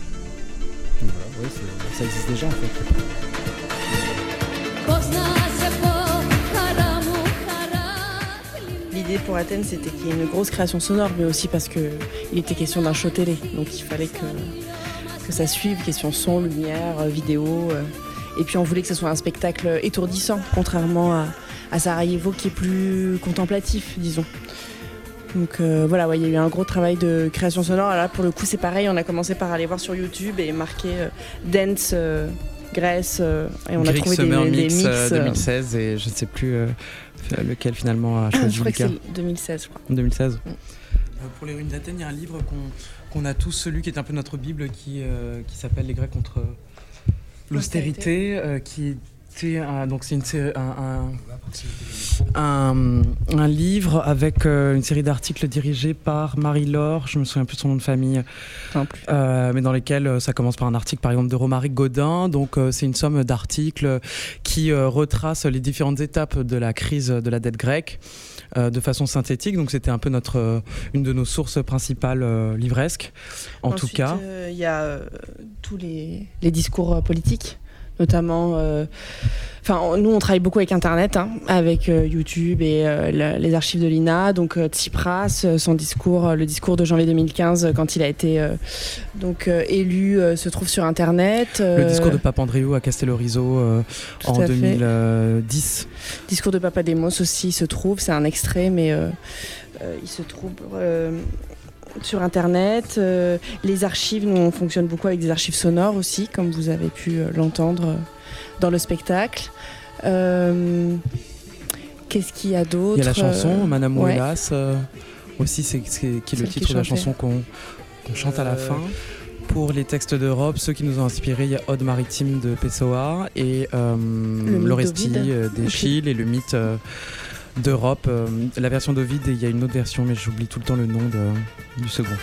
Oui, ça existe déjà en fait. L'idée pour Athènes, c'était qu'il y ait une grosse création sonore, mais aussi parce qu'il était question d'un show télé. Donc il fallait que, que ça suive, question son, lumière, vidéo. Euh. Et puis on voulait que ce soit un spectacle étourdissant, contrairement à, à Sarajevo qui est plus contemplatif, disons. Donc euh, voilà, il y a eu un gros travail de création sonore. Là, pour le coup, c'est pareil. On a commencé par aller voir sur YouTube et marquer euh, dance Grèce, euh, et on a trouvé Summer des, mix, des mix 2016 euh, et je ne sais plus euh, lequel finalement a choisi. je crois que c'est 2016, je crois. 2016. Mm. Pour les ruines d'Athènes, il y a un livre qu'on a tous lu qui est un peu notre Bible qui, qui s'appelle Les Grecs contre l'austérité, qui donc c'est un, un, livre avec euh, une série d'articles dirigés par Marie-Laure, je me souviens plus de son nom de famille, euh, mais dans lesquels euh, ça commence par un article par exemple de Romaric Godin. Donc c'est une somme d'articles qui retrace les différentes étapes de la crise de la dette grecque. de façon synthétique. Donc c'était un peu notre, une de nos sources principales livresques, en tout cas. Il y a tous les, les discours politiques notamment. Euh, enfin, nous, on travaille beaucoup avec Internet, hein, avec euh, YouTube et euh, les archives de l'INA. Donc, Tsipras, son discours, le discours de janvier 2015, quand il a été donc élu, se trouve sur Internet. Le discours de Papandreou à Castelorizo en 2010. Le discours de Papademos aussi se trouve. C'est un extrait, mais il se trouve sur Internet. Euh, les archives, nous, on fonctionne beaucoup avec des archives sonores aussi, comme vous avez pu euh, l'entendre euh, dans le spectacle. Qu'est-ce qu'il y a d'autre Il y a la chanson, Madame ouais. aussi, c'est qui est le titre de la chanson qu'on chante à la fin. Pour les textes d'Europe, ceux qui nous ont inspirés, il y a Ode maritime de Pessoa et l'Oresti d'Echille et le mythe d'Europe. Euh, la version d'Ovid, il y a une autre version, mais j'oublie tout le temps le nom du second.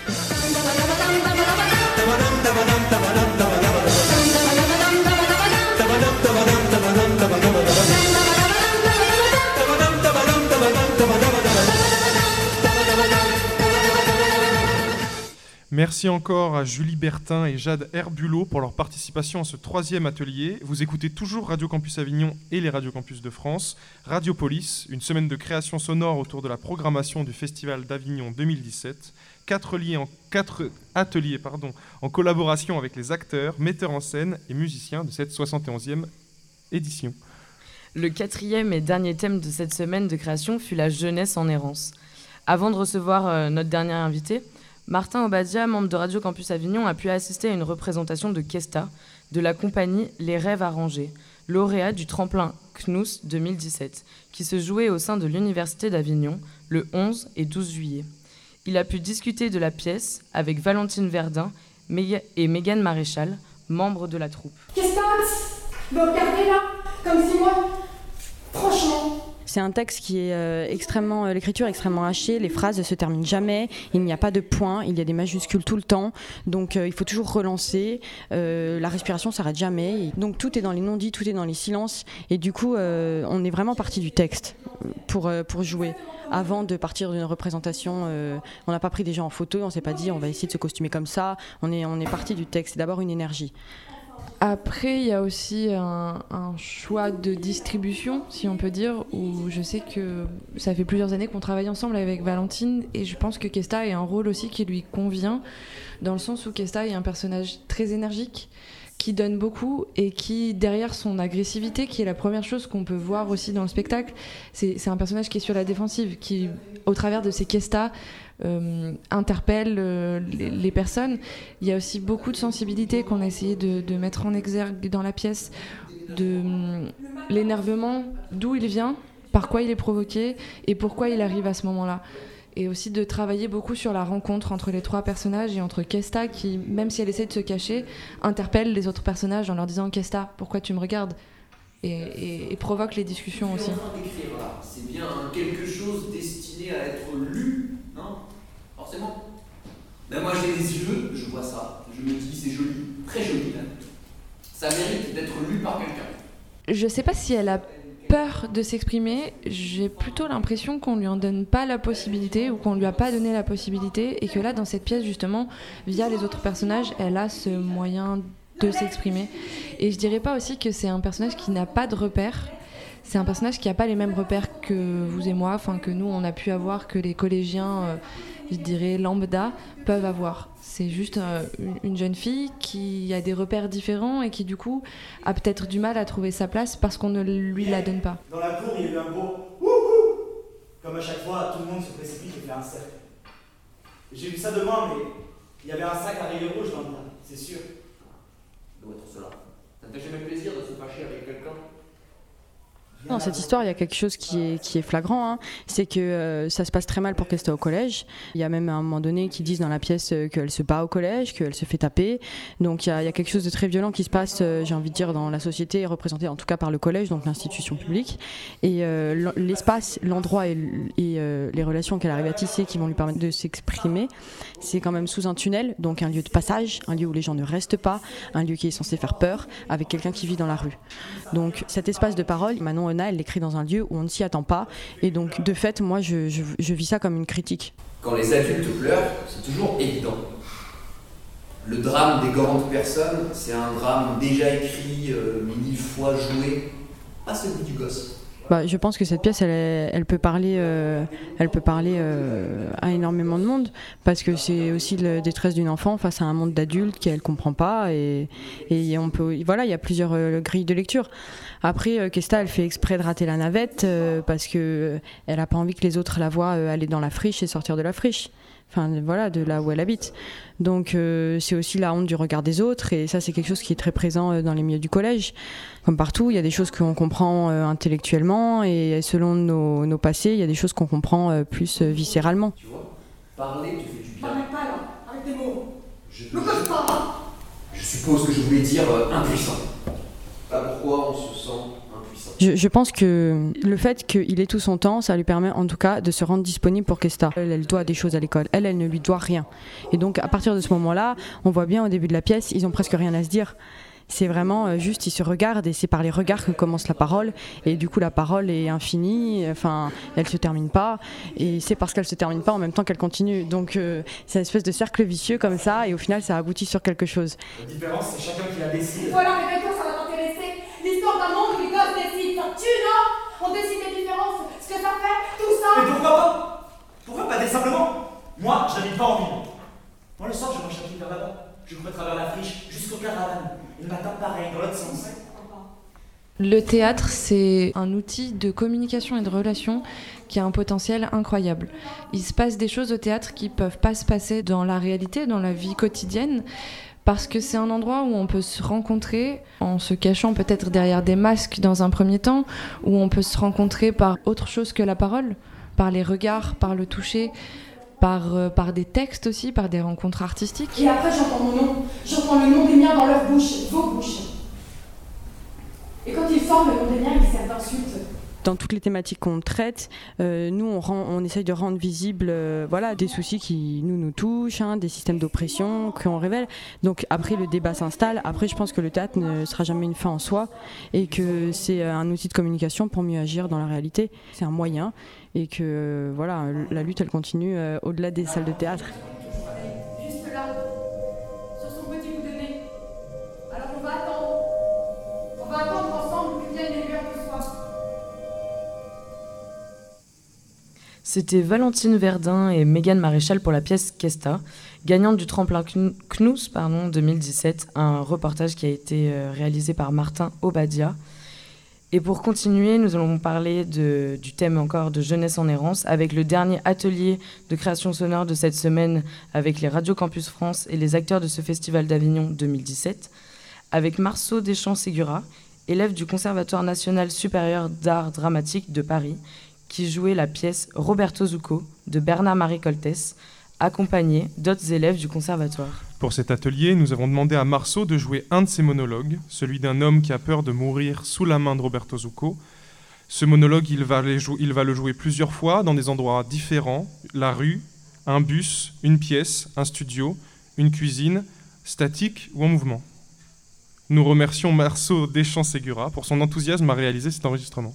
Merci encore à Julie Bertin et Jade Herbulot pour leur participation à ce troisième atelier. Vous écoutez toujours Radio Campus Avignon et les Radio Campus de France. Radio Police, une semaine de création sonore autour de la programmation du Festival d'Avignon 2017. Quatre, en, quatre ateliers pardon, en collaboration avec les acteurs, metteurs en scène et musiciens de cette 71e édition. Le quatrième et dernier thème de cette semaine de création fut la jeunesse en errance. Avant de recevoir euh, notre dernier invité, Martin Obadia, membre de Radio Campus Avignon, a pu assister à une représentation de Kesta de la compagnie Les Rêves Arrangés, lauréat du tremplin CNUS 2017, qui se jouait au sein de l'Université d'Avignon le 11 et 12 juillet. Il a pu discuter de la pièce avec Valentine Verdun et Mégane Maréchal, membres de la troupe. Qu'est-ce c'est un texte qui est euh, extrêmement, euh, l'écriture est extrêmement hachée, les phrases ne se terminent jamais, il n'y a pas de point, il y a des majuscules tout le temps, donc euh, il faut toujours relancer, la respiration s'arrête jamais, donc tout est dans les non-dits, tout est dans les silences, et du coup on est vraiment parti du texte pour, pour jouer. Avant de partir d'une représentation, on n'a pas pris des gens en photo, on s'est pas dit on va essayer de se costumer comme ça, on est, on est parti du texte, c'est d'abord une énergie. Après, il y a aussi un, choix de distribution, si on peut dire, où je sais que ça fait plusieurs années qu'on travaille ensemble avec Valentine et je pense que Kesta a un rôle aussi qui lui convient, dans le sens où Kesta est un personnage très énergique qui donne beaucoup et qui, derrière son agressivité, qui est la première chose qu'on peut voir aussi dans le spectacle, c'est un personnage qui est sur la défensive, qui, au travers de ses euh, interpelle euh, les, personnes. Il y a aussi beaucoup de sensibilité qu'on a essayé de, mettre en exergue dans la pièce, de hum, l'énervement, d'où il vient, par quoi il est provoqué et pourquoi il arrive à ce moment-là et aussi de travailler beaucoup sur la rencontre entre les trois personnages et entre Kesta qui, même si elle essaie de se cacher, interpelle les autres personnages en leur disant Kesta, pourquoi tu me regardes? Et, provoque les discussions aussi. C'est bien quelque chose destiné à être lu, Ben moi j'ai les yeux, je vois ça, je me dis c'est joli, très joli Ça mérite d'être lu par quelqu'un. Je sais pas si elle a peur de s'exprimer, j'ai plutôt l'impression qu'on lui en donne pas la possibilité ou qu'on lui a pas donné la possibilité et que là dans cette pièce justement via les autres personnages elle a ce moyen de s'exprimer. Et je dirais pas aussi que c'est un personnage qui n'a pas de repères. C'est un personnage qui n'a pas les mêmes repères que vous et moi, enfin que nous on a pu avoir, que les collégiens, euh, je dirais lambda, peuvent avoir. C'est juste euh, une jeune fille qui a des repères différents et qui du coup a peut-être du mal à trouver sa place parce qu'on ne lui la donne pas. Dans la cour, il y a eu un beau wouhou Comme à chaque fois, tout le monde se précipite et fait un cercle. J'ai vu ça demain, mais il y avait un sac à rayures rouges dans le tas, c'est sûr. Doit être cela. Ça fait jamais plaisir de se fâcher avec quelqu'un? Dans cette histoire, il y a quelque chose qui est, flagrant, hein. c'est que euh, ça se passe très mal pour Kesta au collège. Il y a même à un moment donné qui disent dans la pièce euh, qu'elle se bat au collège, qu'elle se fait taper. Donc il y, a, quelque chose de très violent qui se passe, euh, j'ai envie de dire, dans la société, représentée en tout cas par le collège, donc l'institution publique. Et l'espace, l'endroit et les relations qu'elle arrive à tisser qui vont lui permettre de s'exprimer, c'est quand même sous un tunnel, donc un lieu de passage, un lieu où les gens ne restent pas, un lieu qui est censé faire peur, avec quelqu'un qui vit dans la rue. Donc cet espace de parole, Manon elle l'écrit dans un lieu où on ne s'y attend pas. Et donc, de fait, moi, je, vis ça comme une critique. Quand les adultes pleurent, c'est toujours évident. Le drame des grandes personnes, c'est un drame déjà écrit, euh, mille fois joué, pas celui du gosse. Bah, je pense que cette pièce, elle, elle peut parler, euh, elle peut parler euh, à énormément de monde, parce que c'est aussi la détresse d'une enfant face à un monde d'adultes qu'elle comprend pas, et, et, on peut, voilà, il y a plusieurs euh, grilles de lecture. Après, Kesta, elle fait exprès de rater la navette parce que elle a pas envie que les autres la voient aller dans la friche et sortir de la friche enfin voilà, de là où elle habite. Donc euh, c'est aussi la honte du regard des autres, et ça c'est quelque chose qui est très présent euh, dans les milieux du collège. Comme partout, il y a des choses qu'on comprend euh, intellectuellement, et selon nos, nos, passés, il y a des choses qu'on comprend plus viscéralement. Tu vois, parler te fait du bien. Parlez pas là, avec des mots. Je, je suppose que je voulais dire impuissant. Pas pourquoi on se sent je, pense que le fait qu'il ait tout son temps, ça lui permet en tout cas de se rendre disponible pour Kesta. Elle, elle doit des choses à l'école. Elle, elle ne lui doit rien. Et donc, à partir de ce moment-là, on voit bien au début de la pièce, ils ont presque rien à se dire. C'est vraiment euh, juste, ils se regardent et c'est par les regards que commence la parole. Et du coup, la parole est infinie, enfin, elle se termine pas. Et c'est parce qu'elle se termine pas en même temps qu'elle continue. Donc, euh, c'est une espèce de cercle vicieux comme ça. Et au final, ça aboutit sur quelque chose. La différence, c'est chacun qui la décide. Voilà, mais toi, ça va t'intéresser. L'histoire d'un monde où les gosses décident. Tu, non? On décide des différences, ce que ça fait, tout ça. Mais pourquoi pas? Pourquoi pas? Simplement Moi, je n'habite pas en ville. Moi, le soir, je marche un petit vers là-bas. Je cours à travers la friche jusqu'au caravane. Et le matin, pareil, dans l'autre sens. Le théâtre, c'est un outil de communication et de relation qui a un potentiel incroyable. Il se passe des choses au théâtre qui peuvent pas se passer dans la réalité, dans la vie quotidienne, parce que c'est un endroit où on peut se rencontrer en se cachant peut-être derrière des masques dans un premier temps, où on peut se rencontrer par autre chose que la parole, par les regards, par le toucher, par, euh, des textes aussi, par des rencontres artistiques. Et après, j'entends mon nom. J'entends le nom des miens dans leur bouche, vos bouches. Et quand ils forment le nom des miens, ils servent d'insultes. Dans toutes les thématiques qu'on traite, euh, nous, on, essaye de rendre visibles euh, voilà, des soucis qui nous, touchent, hein, des systèmes d'oppression qu'on révèle. Donc après, le débat s'installe. Après, je pense que le théâtre ne sera jamais une fin en soi et que c'est euh, un outil de communication pour mieux agir dans la réalité. C'est un moyen et que voilà, la lutte, elle continue au-delà des salles de théâtre. C'était Valentine Verdun et Mégane Maréchal pour la pièce Kesta, gagnante du tremplin Kn- CNUS pardon, 2017, un reportage qui a été euh, réalisé par Martin Obadia. Et pour continuer, nous allons parler du thème encore de jeunesse en errance avec le dernier atelier de création sonore de cette semaine avec les Radio Campus France et les acteurs de ce festival d'Avignon 2017, avec Marceau Deschamps-Ségura, élève du Conservatoire national supérieur d'art dramatique de Paris, qui jouait la pièce Roberto Zucco de Bernard-Marie Coltès, accompagné d'autres élèves du conservatoire. Pour cet atelier, nous avons demandé à Marceau de jouer un de ses monologues, celui d'un homme qui a peur de mourir sous la main de Roberto Zucco. Ce monologue, il va, le jouer plusieurs fois dans des endroits différents, la rue, un bus, une pièce, un studio, une cuisine, statique ou en mouvement. Nous remercions Marceau Deschamps-Ségura pour son enthousiasme à réaliser cet enregistrement.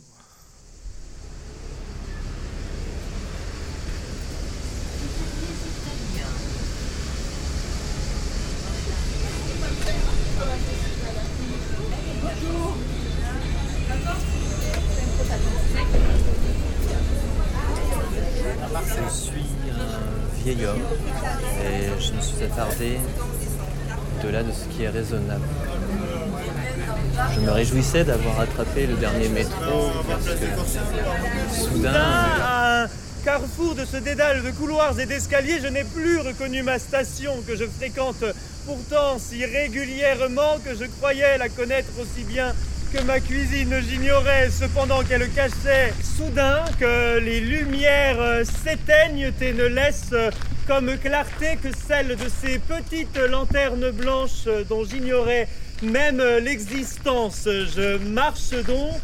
D'avoir attrapé le dernier métro parce que soudain, carrefour de ce dédale de couloirs et d'escaliers, je n'ai plus reconnu ma station que je fréquente pourtant si régulièrement que je croyais la connaître aussi bien que ma cuisine. J'ignorais cependant qu'elle cachait soudain que les lumières s'éteignent et ne laissent comme clarté que celle de ces petites lanternes blanches dont j'ignorais même euh, l'existence. Je marche donc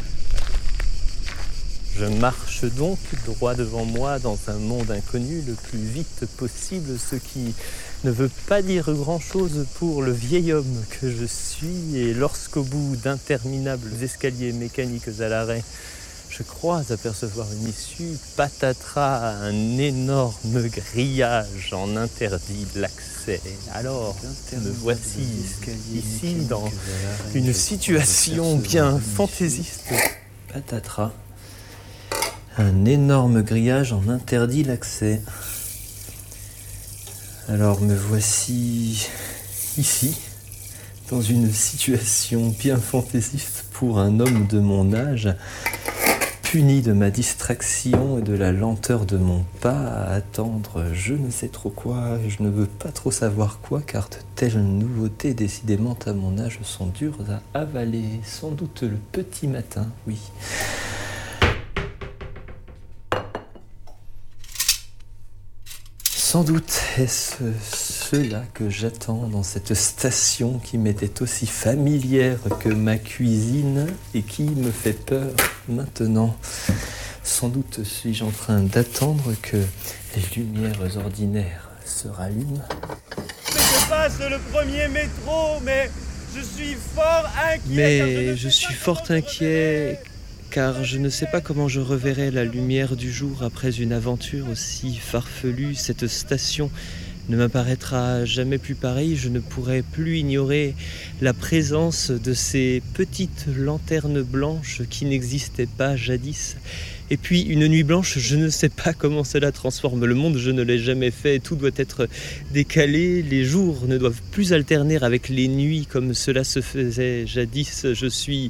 je marche donc droit devant moi dans un monde inconnu le plus vite possible, ce qui ne veut pas dire grand-chose pour le vieil homme que je suis. Et lorsqu'au bout d'interminables escaliers mécaniques à l'arrêt, je crois apercevoir une issue, patatras, un énorme grillage en interdit l'accès. Alors, me voici ici dans une situation bien fantaisiste. Patatras. Un énorme grillage en interdit l'accès. Alors me voici ici, dans une situation bien fantaisiste pour un homme de mon âge, de ma distraction et de la lenteur de mon pas à attendre je ne sais trop quoi, je ne veux pas trop savoir quoi, car de telles nouveautés décidément à mon âge sont dures à avaler, sans doute le petit matin, oui. Sans doute est-ce cela que j'attends dans cette station qui m'était aussi familière que ma cuisine et qui me fait peur maintenant. Sans doute suis-je en train d'attendre que les lumières ordinaires se rallument. Je passe le premier métro, mais je suis fort inquiet. car je ne Mais je suis fort inquiet car je ne sais pas comment je reverrai la lumière du jour après une aventure aussi farfelue. Cette station ne m'apparaîtra jamais plus pareille. Je ne pourrai plus ignorer la présence de ces petites lanternes blanches qui n'existaient pas jadis. Et puis une nuit blanche, je ne sais pas comment cela transforme le monde, je ne l'ai jamais fait, tout doit être décalé, les jours ne doivent plus alterner avec les nuits comme cela se faisait jadis, je suis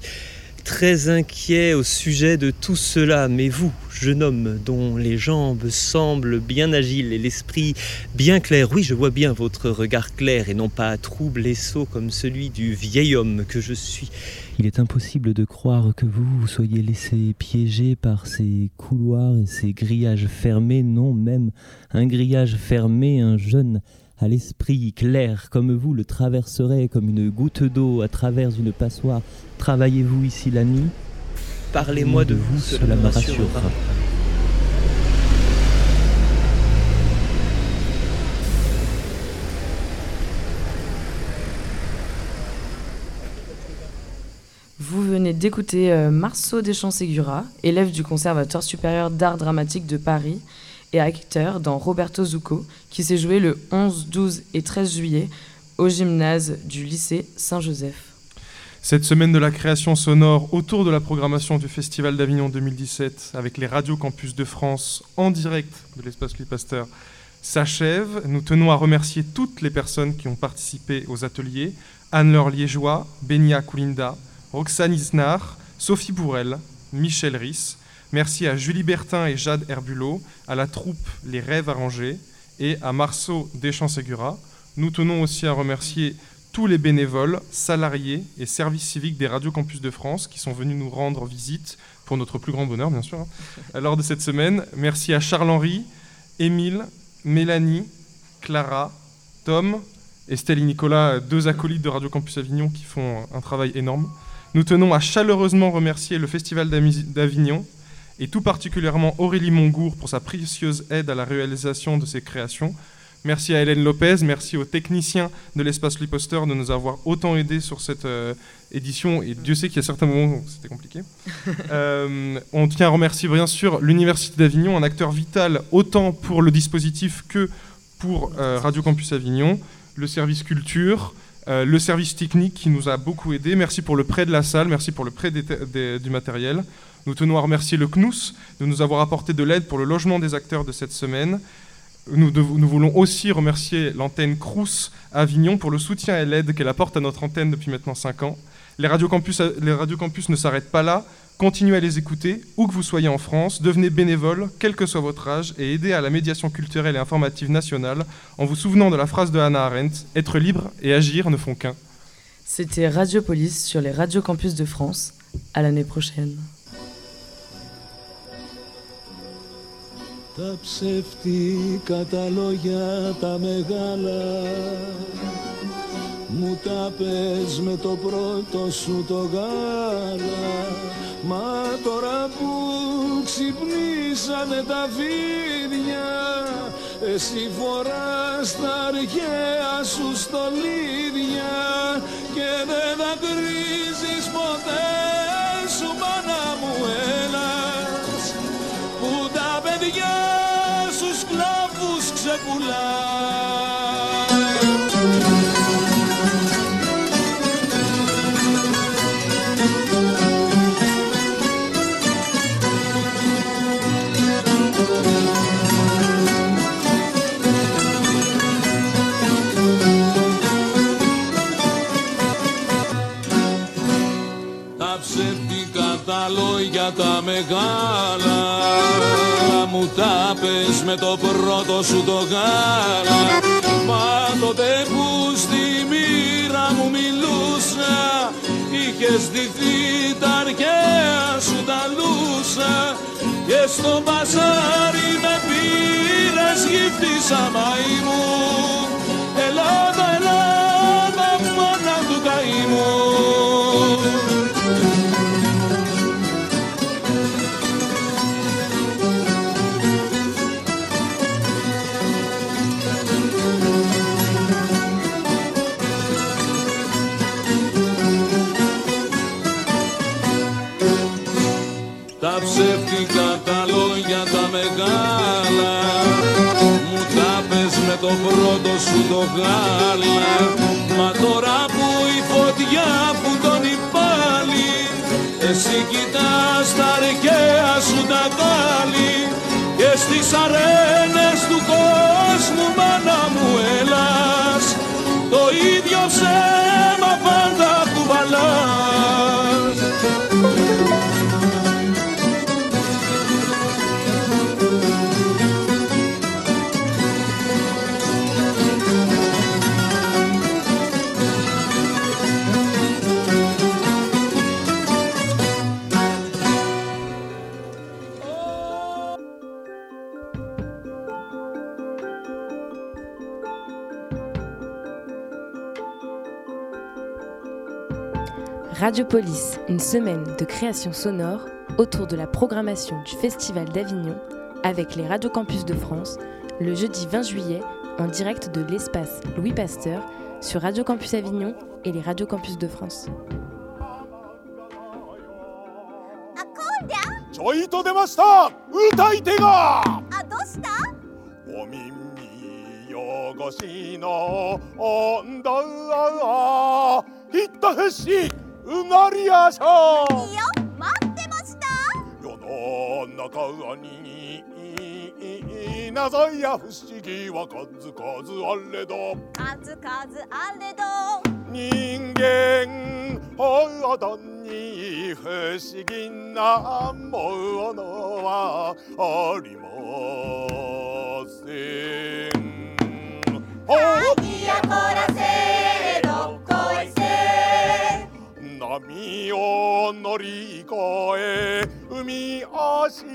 très inquiet au sujet de tout cela, mais vous, jeune homme dont les jambes semblent bien agiles et l'esprit bien clair, oui, je vois bien votre regard clair et non pas trouble et sot comme celui du vieil homme que je suis. Il est impossible de croire que vous vous soyez laissé piéger par ces couloirs et ces grillages fermés, non, même un grillage fermé, un jeune à l'esprit clair comme vous le traverserait comme une goutte d'eau à travers une passoire. Travaillez-vous ici la nuit? Parlez-moi de vous, cela me rassurera. Vous venez d'écouter euh, Marceau Deschamps-Ségura, élève du Conservatoire supérieur d'art dramatique de Paris et acteur dans Roberto Zucco, qui s'est joué le 11, 12 et 13 juillet au gymnase du lycée Saint-Joseph. Cette semaine de la création sonore autour de la programmation du Festival d'Avignon 2017 avec les radios campus de France en direct de l'espace Louis Pasteur s'achève. Nous tenons à remercier toutes les personnes qui ont participé aux ateliers Anne-Laure Liégeois, Benia Koulinda, Roxane Isnar, Sophie Bourrel, Michel Risse. Merci à Julie Bertin et Jade Herbulot, à la troupe Les Rêves Arrangés et à Marceau Deschamps-Ségura. Nous tenons aussi à remercier tous les bénévoles, salariés et services civiques des radios campus de France qui sont venus nous rendre visite, pour notre plus grand bonheur bien sûr, hein, lors de cette semaine. Merci à Charles-Henri, Émile, Mélanie, Clara, Tom, Estelle et Nicolas, deux acolytes de Radio Campus Avignon qui font un travail énorme. Nous tenons à chaleureusement remercier le Festival d'Avignon et tout particulièrement Aurélie Mongour pour sa précieuse aide à la réalisation de ces créations. Merci à Hélène Lopez, merci aux techniciens de l'espace Liposter de nous avoir autant aidés sur cette euh, édition. Et Dieu sait qu'il y a certains moments où c'était compliqué. Euh, on tient à remercier bien sûr l'Université d'Avignon, un acteur vital autant pour le dispositif que pour euh, Radio Campus Avignon, le service culture, le service technique qui nous a beaucoup aidés. Merci pour le prêt de la salle, merci pour le prêt du matériel. Nous tenons à remercier le CNUS de nous avoir apporté de l'aide pour le logement des acteurs de cette semaine. Nous, voulons aussi remercier l'antenne Crous Avignon pour le soutien et l'aide qu'elle apporte à notre antenne depuis maintenant 5 ans. Les radiocampus, les radiocampus ne s'arrêtent pas là. Continuez à les écouter, où que vous soyez en France. Devenez bénévole, quel que soit votre âge, et aidez à la médiation culturelle et informative nationale en vous souvenant de la phrase de Hannah Arendt Être libre et agir ne font qu'un. C'était Radiopolis sur les radiocampus de France. À l'année prochaine. Τα ψεύτικα τα λόγια τα μεγάλα. Μου τα πες με το πρώτο σου το γάλα. Μα τώρα που ξυπνήσανε τα φίδια Εσύ φοράς τα αρχαία σου στολίδια Και δεν δακρύζεις ποτέ popular. Τα λόγια τα μεγάλα. Μου τα πες με το πρώτο σου το γάλα. Μα τότε που στη μοίρα μου μιλούσα Είχες ντυθεί τα αρχαία σου τα λούσα. Και στο μπαζάρι με πήρες γύφτησα μαϊμού Ελλάδα, Ελλάδα, μάνα του καημού μεγάλα. Μου τα πες με το πρώτο σου το γάλα. Μα τώρα που η φωτιά που τον πάλι Εσύ κοιτάς τα αρχαία σου τα κάλλη Και στις αρένες του κόσμου μάνα μου έλας. Το ίδιο ψέμα Radiopolis, une semaine de création sonore autour de la programmation du Festival d'Avignon avec les radiocampus de France le jeudi 20 juillet en direct de l'espace Louis Pasteur sur Radio Campus Avignon et les radiocampus de France. うなりやしょいいよ待ってました。世の中にいいなさいや不思議は数々あれど数々あれど人間あだに不思議なものはありません「アイディアコラセロせ」波を乗り越え海足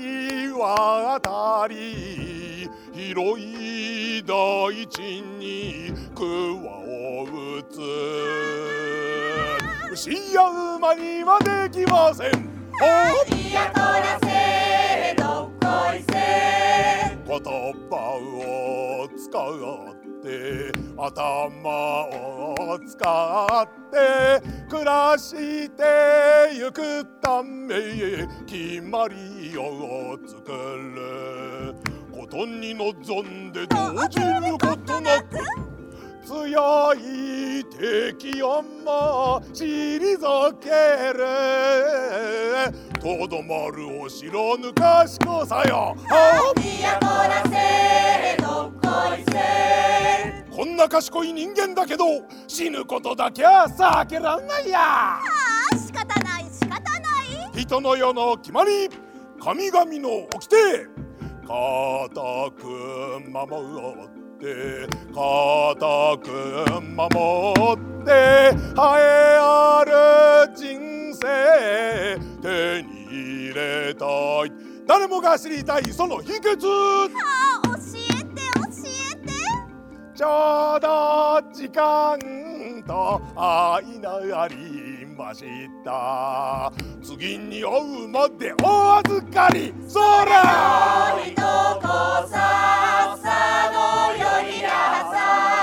渡り広い大地に桑を打つ。牛や馬にはできません。何やこらせ頭を使って暮らしてゆくため決まりを作ることに望んで動じることなく強い敵をも退けるとどまるお城ぬかしこさよ何やこんな賢い人間だけど死ぬことだけは避けらんないや。ああ仕方ない仕方ない。人の世の決まり神々の掟。固く守って固く守って栄えある人生手に入れたい。誰もが知りたいその秘訣。ああちょうど時間と相なりました。次に会うまでお預かり。そらりとこささのよりなさ